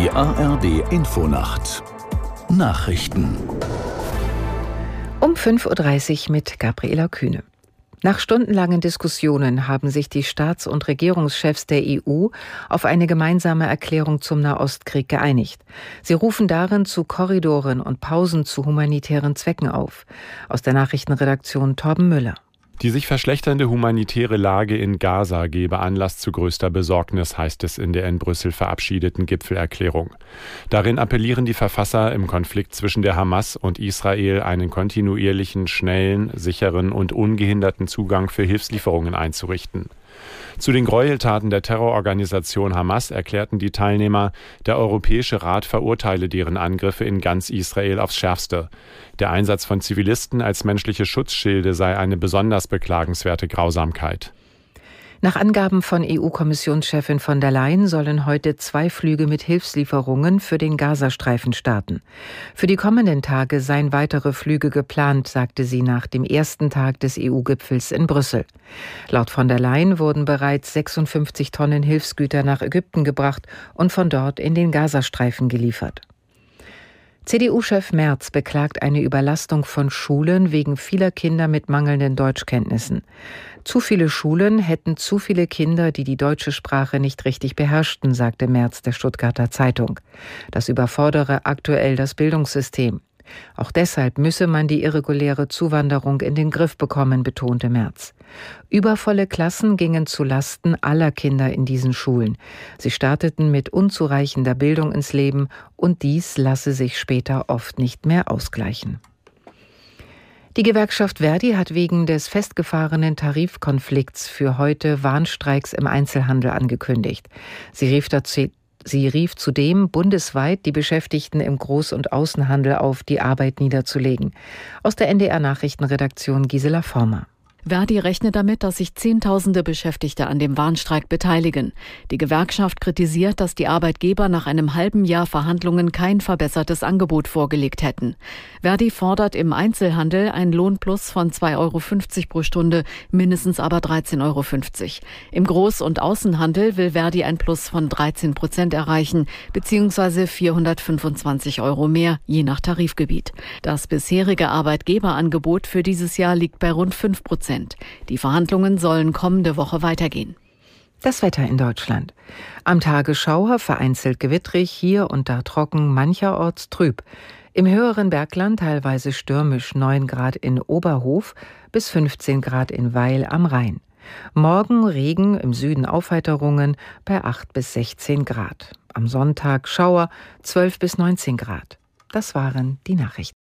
Die ARD Infonacht Nachrichten um 5.30 Uhr mit Gabriela Kühne. Nach stundenlangen Diskussionen haben sich die Staats- und Regierungschefs der EU auf eine gemeinsame Erklärung zum Nahostkrieg geeinigt. Sie rufen darin zu Korridoren und Pausen zu humanitären Zwecken auf. Aus der Nachrichtenredaktion Torben Müller. Die sich verschlechternde humanitäre Lage in Gaza gebe Anlass zu größter Besorgnis, heißt es in der in Brüssel verabschiedeten Gipfelerklärung. Darin appellieren die Verfasser im Konflikt zwischen der Hamas und Israel einen kontinuierlichen, schnellen, sicheren und ungehinderten Zugang für Hilfslieferungen einzurichten. Zu den Gräueltaten der Terrororganisation Hamas erklärten die Teilnehmer, der Europäische Rat verurteile deren Angriffe in ganz Israel aufs schärfste. Der Einsatz von Zivilisten als menschliche Schutzschilde sei eine besonders beklagenswerte Grausamkeit. Nach Angaben von EU-Kommissionschefin von der Leyen sollen heute zwei Flüge mit Hilfslieferungen für den Gazastreifen starten. Für die kommenden Tage seien weitere Flüge geplant, sagte sie nach dem ersten Tag des EU-Gipfels in Brüssel. Laut von der Leyen wurden bereits 56 Tonnen Hilfsgüter nach Ägypten gebracht und von dort in den Gazastreifen geliefert. CDU-Chef Merz beklagt eine Überlastung von Schulen wegen vieler Kinder mit mangelnden Deutschkenntnissen. Zu viele Schulen hätten zu viele Kinder, die die deutsche Sprache nicht richtig beherrschten, sagte Merz der Stuttgarter Zeitung. Das überfordere aktuell das Bildungssystem. Auch deshalb müsse man die irreguläre Zuwanderung in den Griff bekommen, betonte Merz. Übervolle Klassen gingen zu Lasten aller Kinder in diesen Schulen. Sie starteten mit unzureichender Bildung ins Leben und dies lasse sich später oft nicht mehr ausgleichen. Die Gewerkschaft Verdi hat wegen des festgefahrenen Tarifkonflikts für heute Warnstreiks im Einzelhandel angekündigt. Sie rief, dazu, sie rief zudem bundesweit die Beschäftigten im Groß- und Außenhandel auf, die Arbeit niederzulegen. Aus der NDR Nachrichtenredaktion Gisela Former. Verdi rechnet damit, dass sich Zehntausende Beschäftigte an dem Warnstreik beteiligen. Die Gewerkschaft kritisiert, dass die Arbeitgeber nach einem halben Jahr Verhandlungen kein verbessertes Angebot vorgelegt hätten. Verdi fordert im Einzelhandel ein Lohnplus von 2,50 Euro pro Stunde, mindestens aber 13,50 Euro. Im Groß- und Außenhandel will Verdi ein Plus von 13 Prozent erreichen, beziehungsweise 425 Euro mehr, je nach Tarifgebiet. Das bisherige Arbeitgeberangebot für dieses Jahr liegt bei rund 5 Prozent. Prozent. Die Verhandlungen sollen kommende Woche weitergehen. Das Wetter in Deutschland. Am Tage Schauer, vereinzelt gewittrig, hier und da trocken, mancherorts trüb. Im höheren Bergland teilweise stürmisch 9 Grad in Oberhof bis 15 Grad in Weil am Rhein. Morgen Regen, im Süden Aufheiterungen bei 8 bis 16 Grad. Am Sonntag Schauer 12 bis 19 Grad. Das waren die Nachrichten.